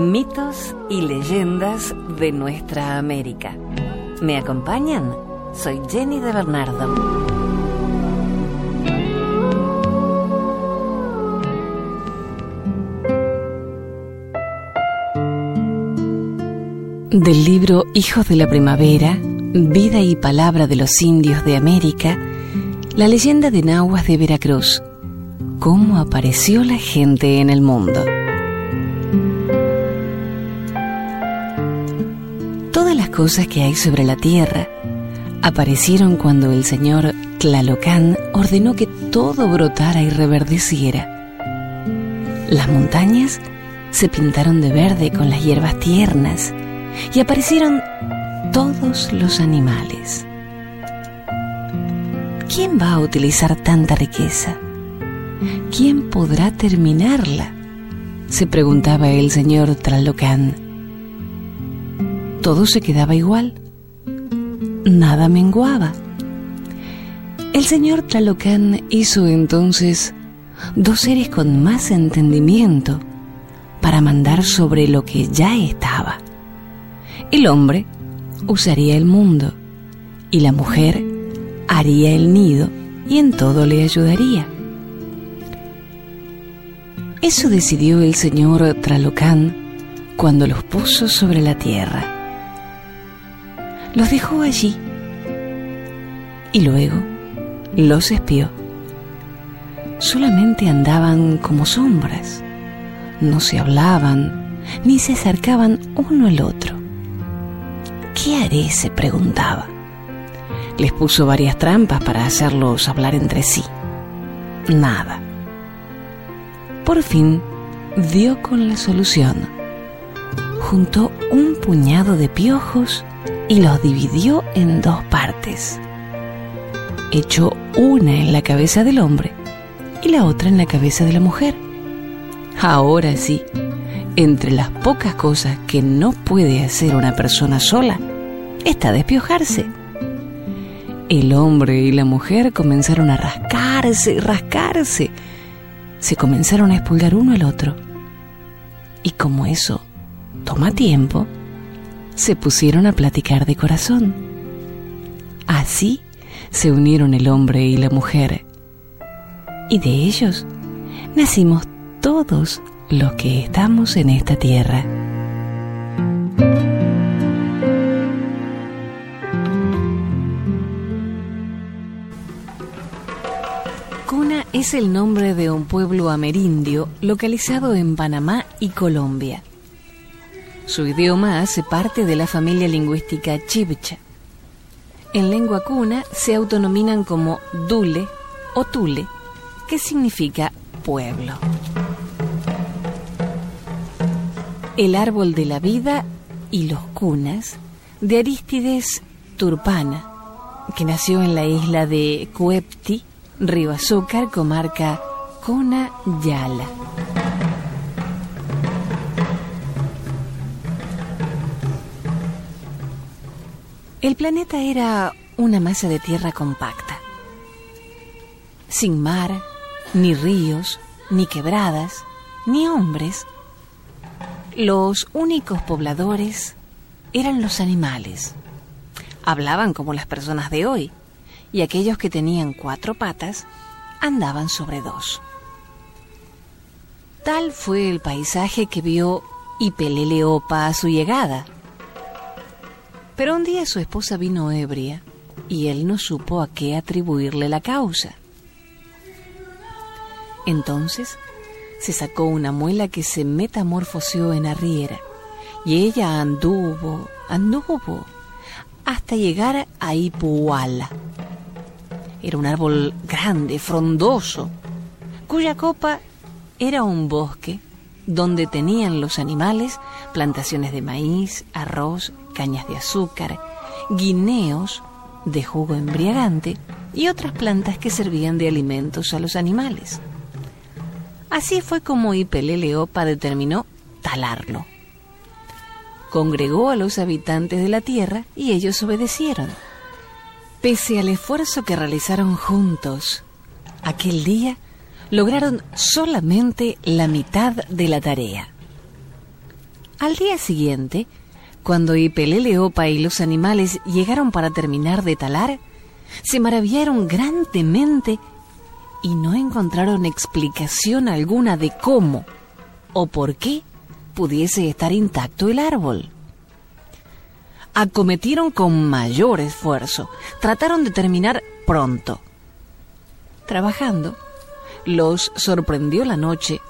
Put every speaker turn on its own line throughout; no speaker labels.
Mitos y leyendas de nuestra América. ¿Me acompañan? Soy Jenny de Bernardo. Del libro Hijos de la Primavera, Vida y Palabra de los Indios de América, la leyenda de Nahuas de Veracruz, cómo apareció la gente en el mundo. Cosas que hay sobre la tierra aparecieron cuando el señor Tlalocán ordenó que todo brotara y reverdeciera. Las montañas se pintaron de verde con las hierbas tiernas y aparecieron todos los animales. ¿Quién va a utilizar tanta riqueza? ¿Quién podrá terminarla? se preguntaba el señor Tlalocán. Todo se quedaba igual. Nada menguaba. El señor Tlalocán hizo entonces dos seres con más entendimiento para mandar sobre lo que ya estaba. El hombre usaría el mundo y la mujer haría el nido y en todo le ayudaría. Eso decidió el señor Tralocán cuando los puso sobre la tierra. Los dejó allí y luego los espió. Solamente andaban como sombras, no se hablaban ni se acercaban uno al otro. ¿Qué haré? se preguntaba. Les puso varias trampas para hacerlos hablar entre sí. Nada. Por fin dio con la solución. Juntó un puñado de piojos y los dividió en dos partes. Echó una en la cabeza del hombre y la otra en la cabeza de la mujer. Ahora sí, entre las pocas cosas que no puede hacer una persona sola, está despiojarse. El hombre y la mujer comenzaron a rascarse y rascarse. Se comenzaron a expulgar uno al otro. Y como eso toma tiempo, se pusieron a platicar de corazón. Así se unieron el hombre y la mujer. Y de ellos nacimos todos los que estamos en esta tierra. Cuna es el nombre de un pueblo amerindio localizado en Panamá y Colombia. Su idioma hace parte de la familia lingüística chibcha. En lengua cuna se autonominan como Dule o Tule, que significa pueblo. El árbol de la vida y los cunas de Arístides Turpana, que nació en la isla de Cuepti, Río Azúcar, comarca Cuna Yala. El planeta era una masa de tierra compacta, sin mar, ni ríos, ni quebradas, ni hombres. Los únicos pobladores eran los animales. Hablaban como las personas de hoy, y aquellos que tenían cuatro patas andaban sobre dos. Tal fue el paisaje que vio Ipeleleopa a su llegada. Pero un día su esposa vino ebria y él no supo a qué atribuirle la causa. Entonces se sacó una muela que se metamorfoseó en arriera y ella anduvo, anduvo, hasta llegar a Ipuala. Era un árbol grande, frondoso, cuya copa era un bosque donde tenían los animales plantaciones de maíz, arroz, cañas de azúcar, guineos de jugo embriagante y otras plantas que servían de alimentos a los animales. Así fue como Ipeleleopa determinó talarlo. Congregó a los habitantes de la tierra y ellos obedecieron. Pese al esfuerzo que realizaron juntos, aquel día lograron solamente la mitad de la tarea. Al día siguiente, cuando Ipeleleopa y los animales llegaron para terminar de talar, se maravillaron grandemente y no encontraron explicación alguna de cómo o por qué pudiese estar intacto el árbol. Acometieron con mayor esfuerzo, trataron de terminar pronto. Trabajando, los sorprendió la noche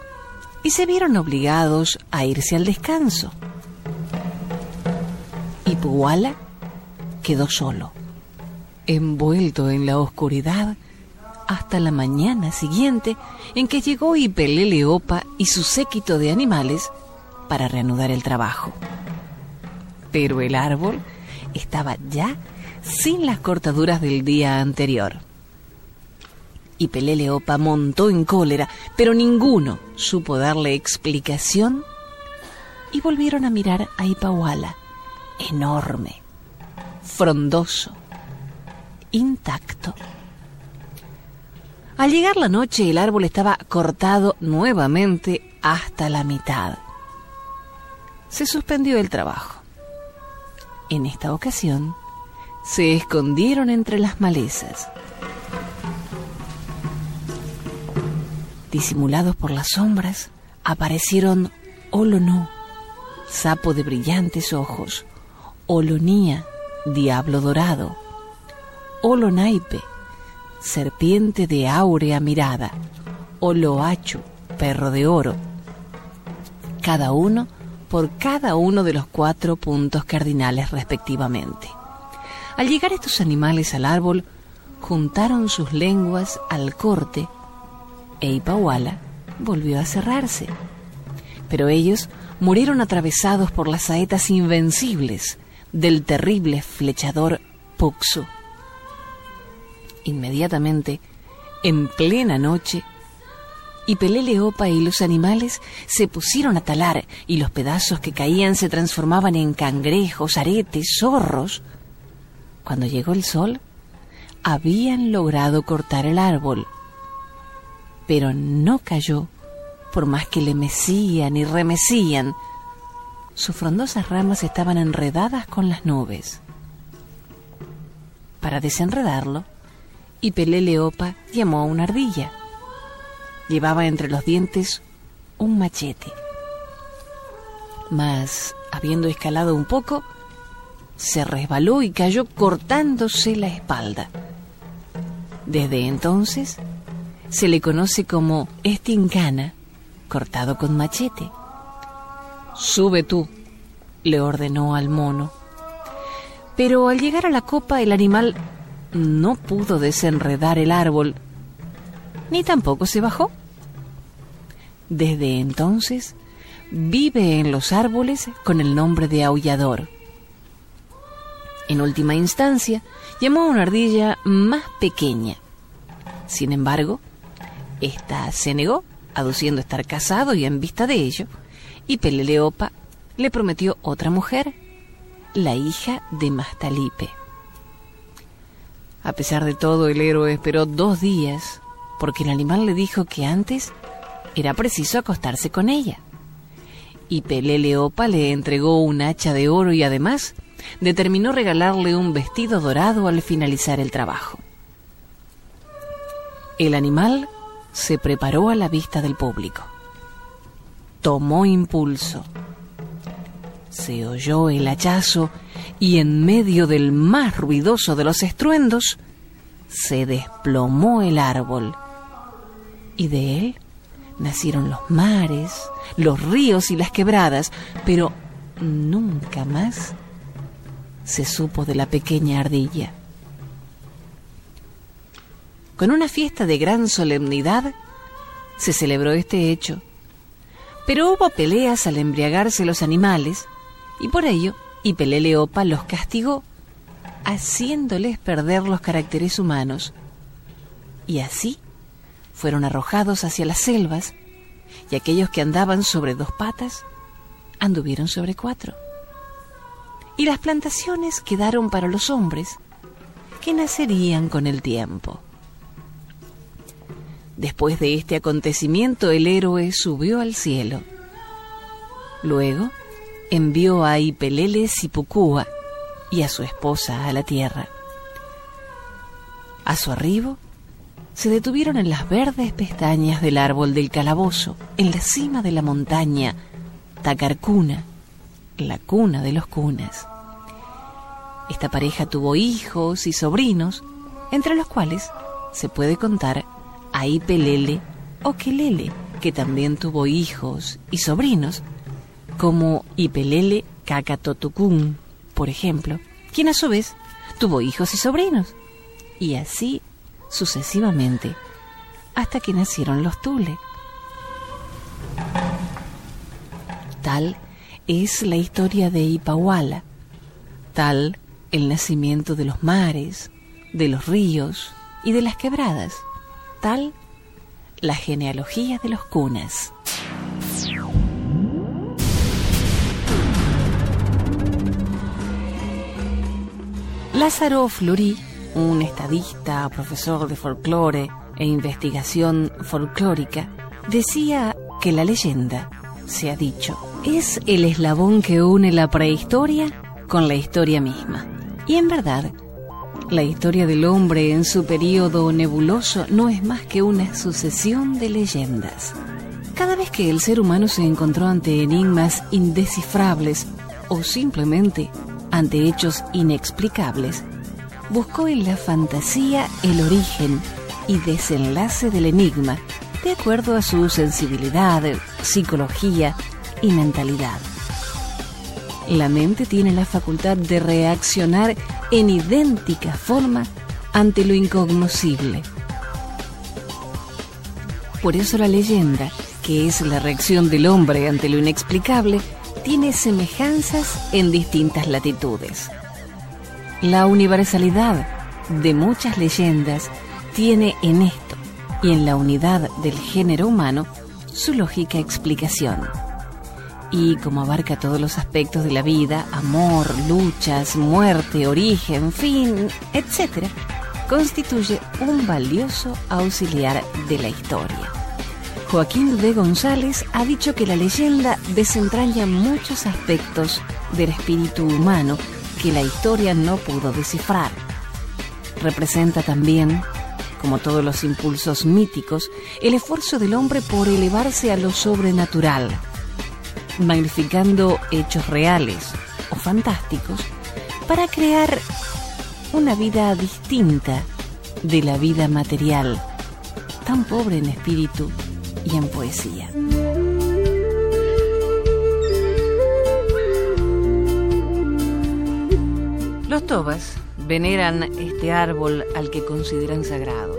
y se vieron obligados a irse al descanso. Y Puala quedó solo, envuelto en la oscuridad hasta la mañana siguiente en que llegó Ipeleleopa y su séquito de animales para reanudar el trabajo. Pero el árbol estaba ya sin las cortaduras del día anterior. Y Peleleopa montó en cólera, pero ninguno supo darle explicación y volvieron a mirar a Ipahuala, enorme, frondoso, intacto. Al llegar la noche el árbol estaba cortado nuevamente hasta la mitad. Se suspendió el trabajo. En esta ocasión, se escondieron entre las malezas. Disimulados por las sombras, aparecieron Olonó, sapo de brillantes ojos, Olonía, diablo dorado, Olonaipe, serpiente de áurea mirada, Oloachu, perro de oro, cada uno por cada uno de los cuatro puntos cardinales respectivamente. Al llegar estos animales al árbol, juntaron sus lenguas al corte e volvió a cerrarse. Pero ellos murieron atravesados por las saetas invencibles del terrible flechador Puxu. Inmediatamente, en plena noche, y Peleleopa y los animales se pusieron a talar y los pedazos que caían se transformaban en cangrejos, aretes, zorros. Cuando llegó el sol, habían logrado cortar el árbol, pero no cayó por más que le mecían y remecían. Sus frondosas ramas estaban enredadas con las nubes. Para desenredarlo, y Peleleopa llamó a una ardilla. Llevaba entre los dientes un machete. Mas, habiendo escalado un poco, se resbaló y cayó cortándose la espalda. Desde entonces se le conoce como estincana, cortado con machete. Sube tú, le ordenó al mono. Pero al llegar a la copa el animal no pudo desenredar el árbol, ni tampoco se bajó. Desde entonces vive en los árboles con el nombre de aullador. En última instancia, llamó a una ardilla más pequeña. Sin embargo, ésta se negó, aduciendo estar casado y en vista de ello, y Peleleopa le prometió otra mujer, la hija de Mastalipe. A pesar de todo, el héroe esperó dos días, porque el animal le dijo que antes era preciso acostarse con ella. Y Peleleopa le entregó un hacha de oro y además determinó regalarle un vestido dorado al finalizar el trabajo. El animal se preparó a la vista del público. Tomó impulso. Se oyó el hachazo y en medio del más ruidoso de los estruendos, se desplomó el árbol. Y de él nacieron los mares, los ríos y las quebradas, pero nunca más se supo de la pequeña ardilla. Con una fiesta de gran solemnidad se celebró este hecho, pero hubo peleas al embriagarse los animales, y por ello Ipeleleopa los castigó, haciéndoles perder los caracteres humanos. Y así fueron arrojados hacia las selvas, y aquellos que andaban sobre dos patas anduvieron sobre cuatro. Y las plantaciones quedaron para los hombres, que nacerían con el tiempo. Después de este acontecimiento el héroe subió al cielo. Luego envió a Ipelele Sipucúa y a su esposa a la tierra. A su arribo, se detuvieron en las verdes pestañas del árbol del calabozo, en la cima de la montaña Tacarcuna, la cuna de los cunas. Esta pareja tuvo hijos y sobrinos, entre los cuales se puede contar a Ipelele o Kelele, que también tuvo hijos y sobrinos, como Ipelele Kakatotukun, por ejemplo, quien a su vez tuvo hijos y sobrinos, y así sucesivamente, hasta que nacieron los Tule. Tal es la historia de Ipahuala, tal el nacimiento de los mares, de los ríos y de las quebradas tal la genealogía de los cunas. Lázaro Fleury, un estadista, profesor de folclore e investigación folclórica, decía que la leyenda, se ha dicho, es el eslabón que une la prehistoria con la historia misma. Y en verdad, la historia del hombre en su periodo nebuloso no es más que una sucesión de leyendas. Cada vez que el ser humano se encontró ante enigmas indescifrables o simplemente ante hechos inexplicables, buscó en la fantasía el origen y desenlace del enigma de acuerdo a su sensibilidad, psicología y mentalidad. La mente tiene la facultad de reaccionar en idéntica forma ante lo incognoscible. Por eso la leyenda, que es la reacción del hombre ante lo inexplicable, tiene semejanzas en distintas latitudes. La universalidad de muchas leyendas tiene en esto y en la unidad del género humano su lógica explicación y como abarca todos los aspectos de la vida, amor, luchas, muerte, origen, fin, etc., constituye un valioso auxiliar de la historia. Joaquín de González ha dicho que la leyenda desentraña muchos aspectos del espíritu humano que la historia no pudo descifrar. Representa también, como todos los impulsos míticos, el esfuerzo del hombre por elevarse a lo sobrenatural, magnificando hechos reales o fantásticos para crear una vida distinta de la vida material, tan pobre en espíritu y en poesía. Los tobas veneran este árbol al que consideran sagrado.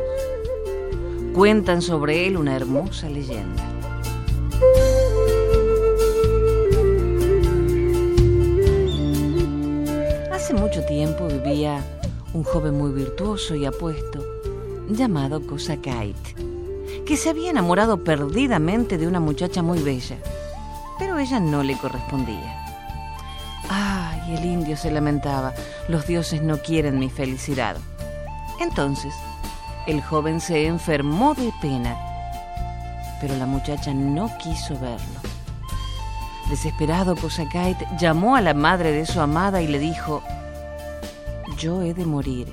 Cuentan sobre él una hermosa leyenda. Vivía un joven muy virtuoso y apuesto llamado Kosakait, que se había enamorado perdidamente de una muchacha muy bella, pero ella no le correspondía. Ay, el indio se lamentaba, los dioses no quieren mi felicidad. Entonces, el joven se enfermó de pena, pero la muchacha no quiso verlo. Desesperado, Kosakait llamó a la madre de su amada y le dijo, yo he de morir,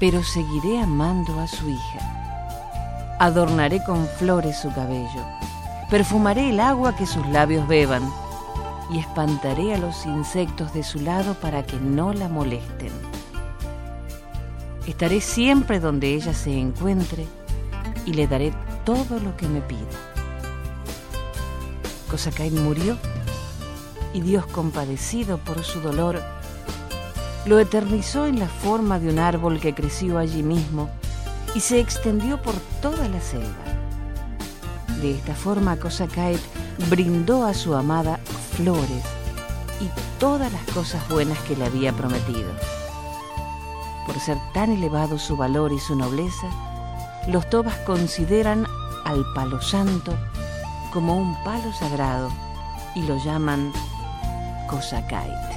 pero seguiré amando a su hija. Adornaré con flores su cabello, perfumaré el agua que sus labios beban, y espantaré a los insectos de su lado para que no la molesten. Estaré siempre donde ella se encuentre y le daré todo lo que me pida. Cosacay murió y Dios compadecido por su dolor lo eternizó en la forma de un árbol que creció allí mismo y se extendió por toda la selva. De esta forma Cosacay brindó a su amada flores y todas las cosas buenas que le había prometido. Por ser tan elevado su valor y su nobleza, los tobas consideran al palo santo como un palo sagrado y lo llaman Cosacay.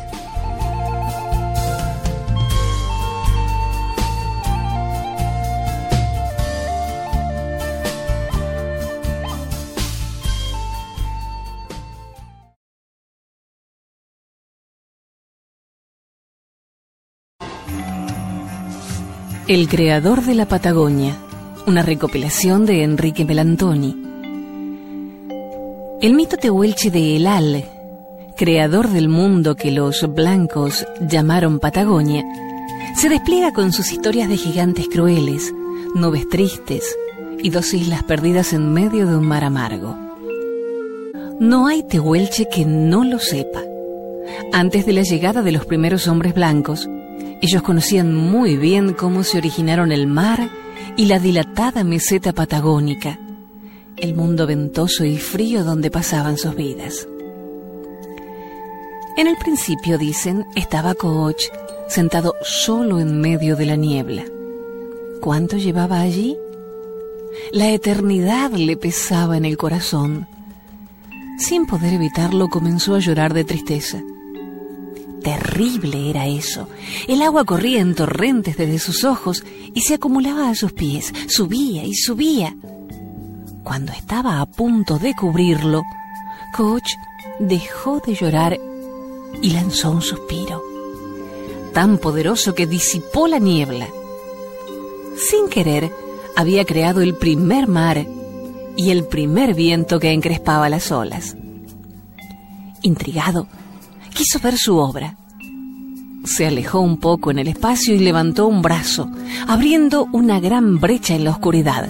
El creador de la Patagonia, una recopilación de Enrique Melantoni. El mito tehuelche de Elal, creador del mundo que los blancos llamaron Patagonia, se despliega con sus historias de gigantes crueles, nubes tristes y dos islas perdidas en medio de un mar amargo. No hay tehuelche que no lo sepa. Antes de la llegada de los primeros hombres blancos, ellos conocían muy bien cómo se originaron el mar y la dilatada meseta patagónica, el mundo ventoso y frío donde pasaban sus vidas. En el principio, dicen, estaba Coach sentado solo en medio de la niebla. ¿Cuánto llevaba allí? La eternidad le pesaba en el corazón. Sin poder evitarlo, comenzó a llorar de tristeza. Terrible era eso. El agua corría en torrentes desde sus ojos y se acumulaba a sus pies, subía y subía. Cuando estaba a punto de cubrirlo, Coach dejó de llorar y lanzó un suspiro, tan poderoso que disipó la niebla. Sin querer, había creado el primer mar y el primer viento que encrespaba las olas. Intrigado, quiso ver su obra. Se alejó un poco en el espacio y levantó un brazo, abriendo una gran brecha en la oscuridad.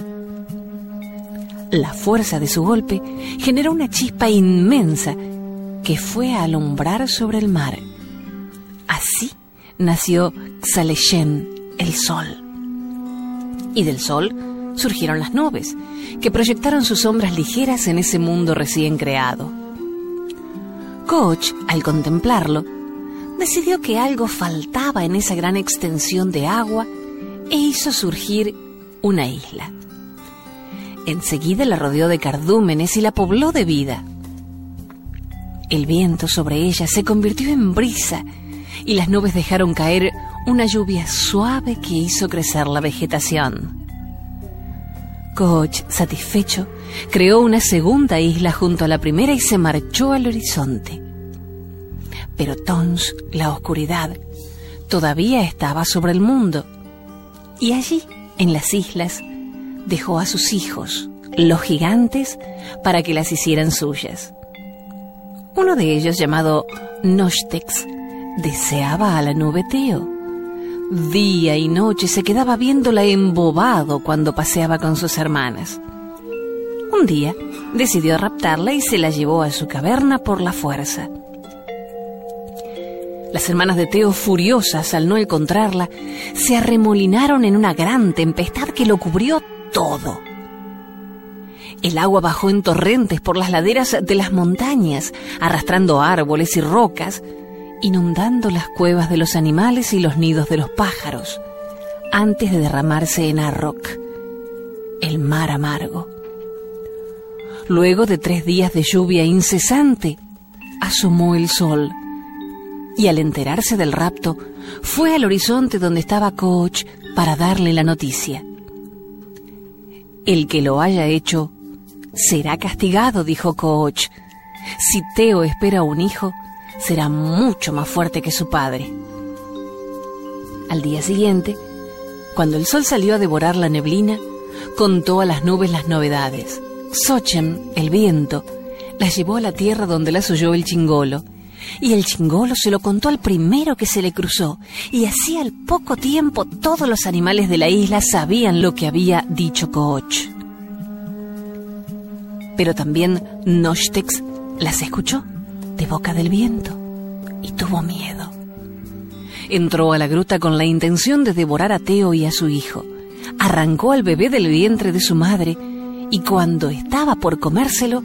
La fuerza de su golpe generó una chispa inmensa que fue a alumbrar sobre el mar. Así nació Xaleshen, el sol. Y del sol surgieron las nubes, que proyectaron sus sombras ligeras en ese mundo recién creado. Koch, al contemplarlo, decidió que algo faltaba en esa gran extensión de agua e hizo surgir una isla. Enseguida la rodeó de cardúmenes y la pobló de vida. El viento sobre ella se convirtió en brisa y las nubes dejaron caer una lluvia suave que hizo crecer la vegetación. Koch, satisfecho, creó una segunda isla junto a la primera y se marchó al horizonte. Pero Tons, la oscuridad, todavía estaba sobre el mundo. Y allí, en las islas, dejó a sus hijos, los gigantes, para que las hicieran suyas. Uno de ellos, llamado Nostex, deseaba a la nube Teo Día y noche se quedaba viéndola embobado cuando paseaba con sus hermanas. Un día decidió raptarla y se la llevó a su caverna por la fuerza. Las hermanas de Teo, furiosas al no encontrarla, se arremolinaron en una gran tempestad que lo cubrió todo. El agua bajó en torrentes por las laderas de las montañas, arrastrando árboles y rocas, inundando las cuevas de los animales y los nidos de los pájaros, antes de derramarse en Arrock, el mar amargo. Luego de tres días de lluvia incesante, asomó el sol y al enterarse del rapto, fue al horizonte donde estaba Coach para darle la noticia. El que lo haya hecho será castigado, dijo Coach. Si Teo espera un hijo, será mucho más fuerte que su padre. Al día siguiente, cuando el sol salió a devorar la neblina, contó a las nubes las novedades. Sochem, el viento, la llevó a la tierra donde las oyó el chingolo. Y el chingolo se lo contó al primero que se le cruzó. Y así al poco tiempo todos los animales de la isla sabían lo que había dicho Coach. Pero también Nostex las escuchó de boca del viento y tuvo miedo. Entró a la gruta con la intención de devorar a Teo y a su hijo. Arrancó al bebé del vientre de su madre y cuando estaba por comérselo,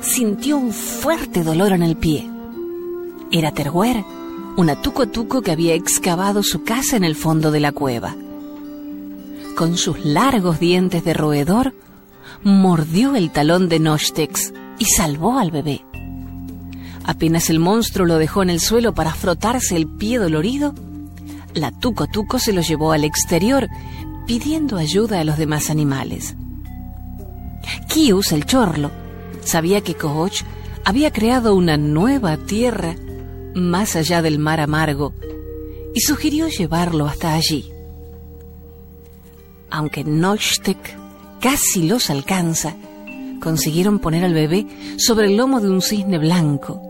sintió un fuerte dolor en el pie. Era Terguer, un atuco-tuco que había excavado su casa en el fondo de la cueva. Con sus largos dientes de roedor, mordió el talón de Nostex y salvó al bebé. Apenas el monstruo lo dejó en el suelo para frotarse el pie dolorido, la Tuco Tuco se lo llevó al exterior pidiendo ayuda a los demás animales. Kius, el chorlo, sabía que Koch había creado una nueva tierra más allá del mar amargo y sugirió llevarlo hasta allí. Aunque Nochtek casi los alcanza, consiguieron poner al bebé sobre el lomo de un cisne blanco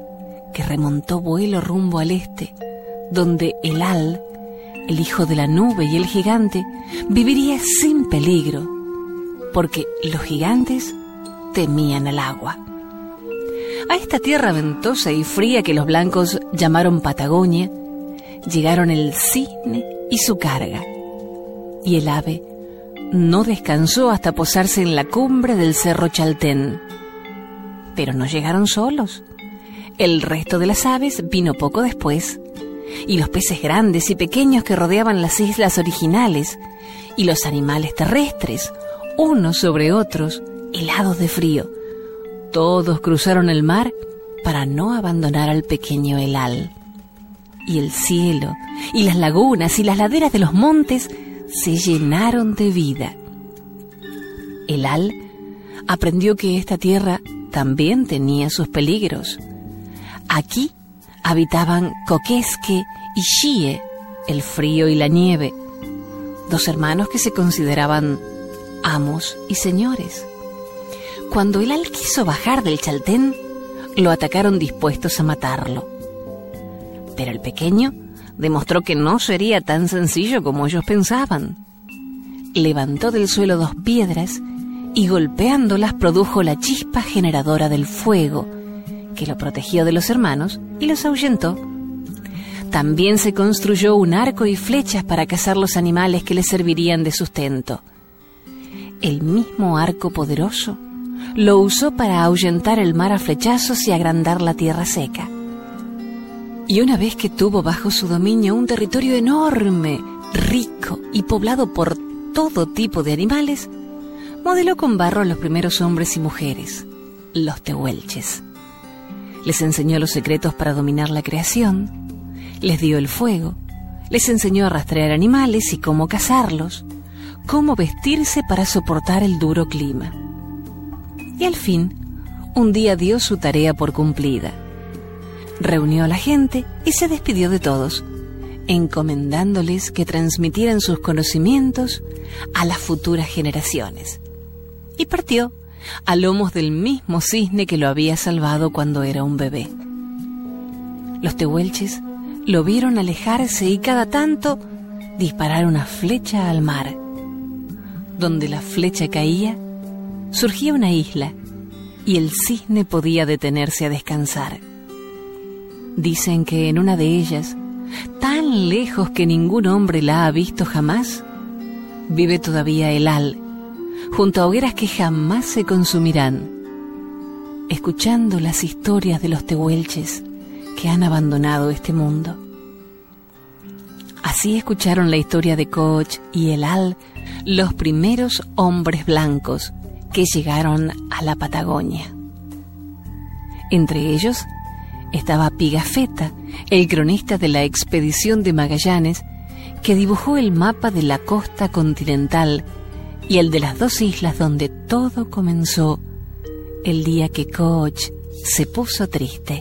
que remontó vuelo rumbo al este, donde el Al, el hijo de la nube y el gigante, viviría sin peligro, porque los gigantes temían al agua. A esta tierra ventosa y fría que los blancos llamaron Patagonia, llegaron el cisne y su carga, y el ave no descansó hasta posarse en la cumbre del cerro Chaltén. Pero no llegaron solos. El resto de las aves vino poco después, y los peces grandes y pequeños que rodeaban las islas originales, y los animales terrestres, unos sobre otros, helados de frío. Todos cruzaron el mar para no abandonar al pequeño Elal. Y el cielo, y las lagunas, y las laderas de los montes se llenaron de vida. Elal aprendió que esta tierra también tenía sus peligros Aquí habitaban Coquesque y Xie, el frío y la nieve, dos hermanos que se consideraban amos y señores. Cuando el al quiso bajar del chaltén, lo atacaron dispuestos a matarlo. Pero el pequeño demostró que no sería tan sencillo como ellos pensaban. Levantó del suelo dos piedras y golpeándolas produjo la chispa generadora del fuego, que lo protegió de los hermanos y los ahuyentó. También se construyó un arco y flechas para cazar los animales que le servirían de sustento. El mismo arco poderoso lo usó para ahuyentar el mar a flechazos y agrandar la tierra seca. Y una vez que tuvo bajo su dominio un territorio enorme, rico y poblado por todo tipo de animales, modeló con barro a los primeros hombres y mujeres, los tehuelches les enseñó los secretos para dominar la creación, les dio el fuego, les enseñó a rastrear animales y cómo cazarlos, cómo vestirse para soportar el duro clima. Y al fin, un día dio su tarea por cumplida. Reunió a la gente y se despidió de todos, encomendándoles que transmitieran sus conocimientos a las futuras generaciones. Y partió a lomos del mismo cisne que lo había salvado cuando era un bebé. Los tehuelches lo vieron alejarse y cada tanto disparar una flecha al mar. Donde la flecha caía, surgía una isla y el cisne podía detenerse a descansar. Dicen que en una de ellas, tan lejos que ningún hombre la ha visto jamás, vive todavía el al, junto a hogueras que jamás se consumirán, escuchando las historias de los tehuelches que han abandonado este mundo. Así escucharon la historia de Koch y Elal, los primeros hombres blancos que llegaron a la Patagonia. Entre ellos estaba Pigafetta, el cronista de la expedición de Magallanes, que dibujó el mapa de la costa continental y el de las dos islas donde todo comenzó el día que Koch se puso triste.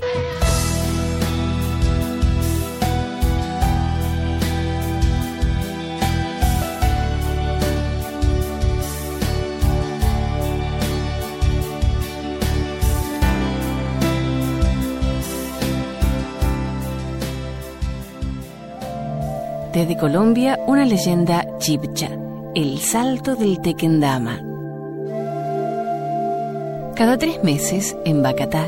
Desde Colombia, una leyenda chipcha el salto del Tequendama. Cada tres meses, en Bacatá,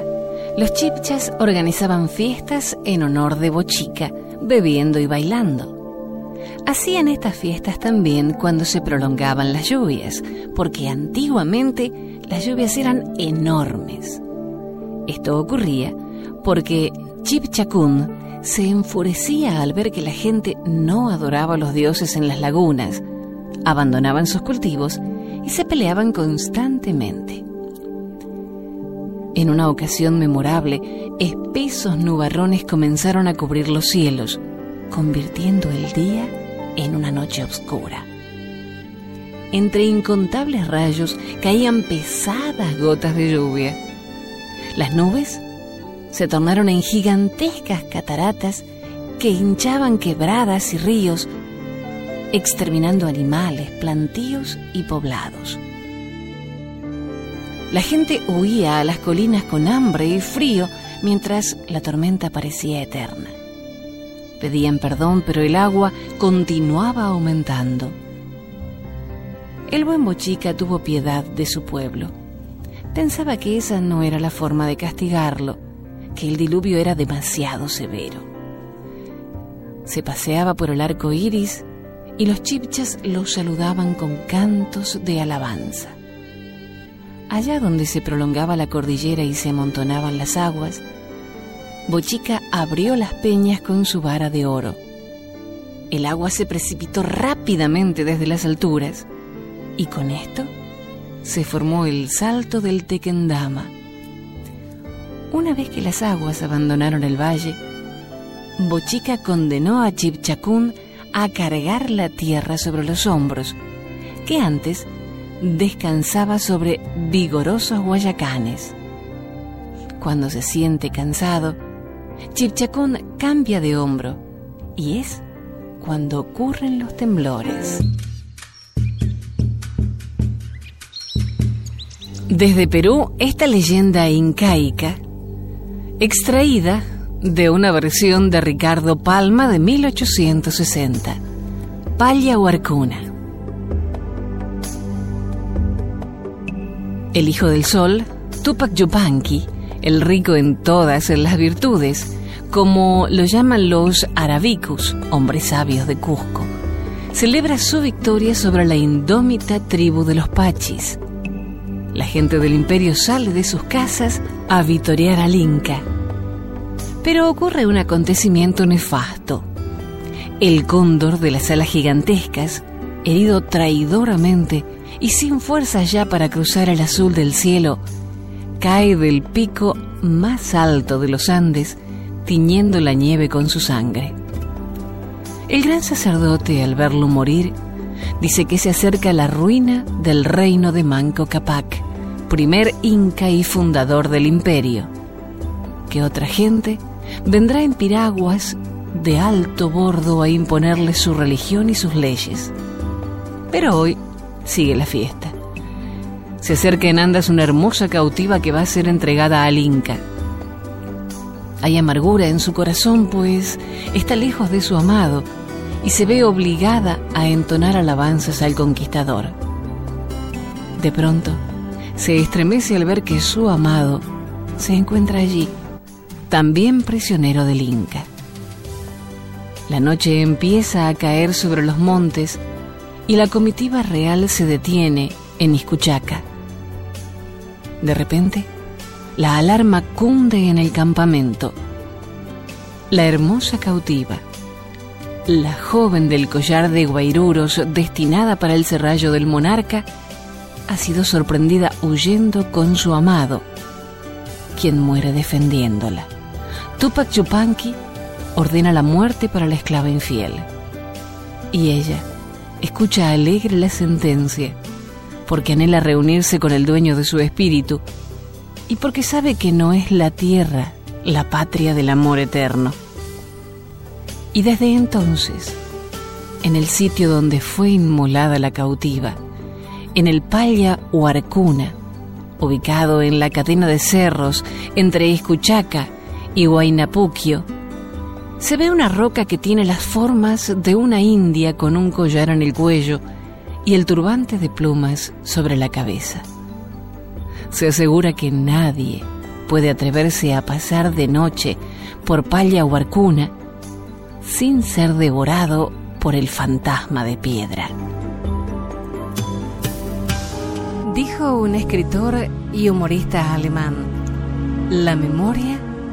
los chipchas organizaban fiestas en honor de Bochica, bebiendo y bailando. Hacían estas fiestas también cuando se prolongaban las lluvias, porque antiguamente las lluvias eran enormes. Esto ocurría porque Chipchacún se enfurecía al ver que la gente no adoraba a los dioses en las lagunas, abandonaban sus cultivos y se peleaban constantemente. En una ocasión memorable, espesos nubarrones comenzaron a cubrir los cielos, convirtiendo el día en una noche oscura. Entre incontables rayos caían pesadas gotas de lluvia. Las nubes se tornaron en gigantescas cataratas que hinchaban quebradas y ríos, exterminando animales, plantíos y poblados. La gente huía a las colinas con hambre y frío mientras la tormenta parecía eterna. Pedían perdón, pero el agua continuaba aumentando. El buen Bochica tuvo piedad de su pueblo. Pensaba que esa no era la forma de castigarlo, que el diluvio era demasiado severo. Se paseaba por el arco iris y los chipchas lo saludaban con cantos de alabanza. Allá donde se prolongaba la cordillera y se amontonaban las aguas, Bochica abrió las peñas con su vara de oro. El agua se precipitó rápidamente desde las alturas y con esto se formó el salto del Tequendama una vez que las aguas abandonaron el valle, Bochica condenó a Chipchacún a cargar la tierra sobre los hombros, que antes descansaba sobre vigorosos guayacanes. Cuando se siente cansado, Chipchacún cambia de hombro y es cuando ocurren los temblores. Desde Perú, esta leyenda incaica extraída de una versión de Ricardo Palma de 1860, Palla Huarcuna. El hijo del sol, Tupac Yupanqui, el rico en todas las virtudes, como lo llaman los arabicus, hombres sabios de Cusco, celebra su victoria sobre la indómita tribu de los Pachis. La gente del imperio sale de sus casas a vitorear al Inca. Pero ocurre un acontecimiento nefasto. El cóndor de las alas gigantescas, herido traidoramente y sin fuerzas ya para cruzar el azul del cielo, cae del pico más alto de los Andes, tiñendo la nieve con su sangre. El gran sacerdote, al verlo morir, dice que se acerca la ruina del reino de Manco Capac primer inca y fundador del imperio, que otra gente vendrá en piraguas de alto bordo a imponerle su religión y sus leyes. Pero hoy sigue la fiesta. Se acerca en Andas una hermosa cautiva que va a ser entregada al Inca. Hay amargura en su corazón, pues está lejos de su amado y se ve obligada a entonar alabanzas al conquistador. De pronto, se estremece al ver que su amado se encuentra allí, también prisionero del Inca. La noche empieza a caer sobre los montes y la comitiva real se detiene en Iscuchaca. De repente, la alarma cunde en el campamento. La hermosa cautiva, la joven del collar de guairuros destinada para el serrallo del monarca, ha sido sorprendida huyendo con su amado, quien muere defendiéndola. Tupac Chupanqui ordena la muerte para la esclava infiel. Y ella escucha alegre la sentencia porque anhela reunirse con el dueño de su espíritu y porque sabe que no es la tierra la patria del amor eterno. Y desde entonces, en el sitio donde fue inmolada la cautiva, en el Palla Huarcuna, ubicado en la cadena de cerros entre Escuchaca y Huaynapuquio, se ve una roca que tiene las formas de una india con un collar en el cuello y el turbante de plumas sobre la cabeza. Se asegura que nadie puede atreverse a pasar de noche por Palla o Arcuna sin ser devorado por el fantasma de piedra. Dijo un escritor y humorista alemán, la memoria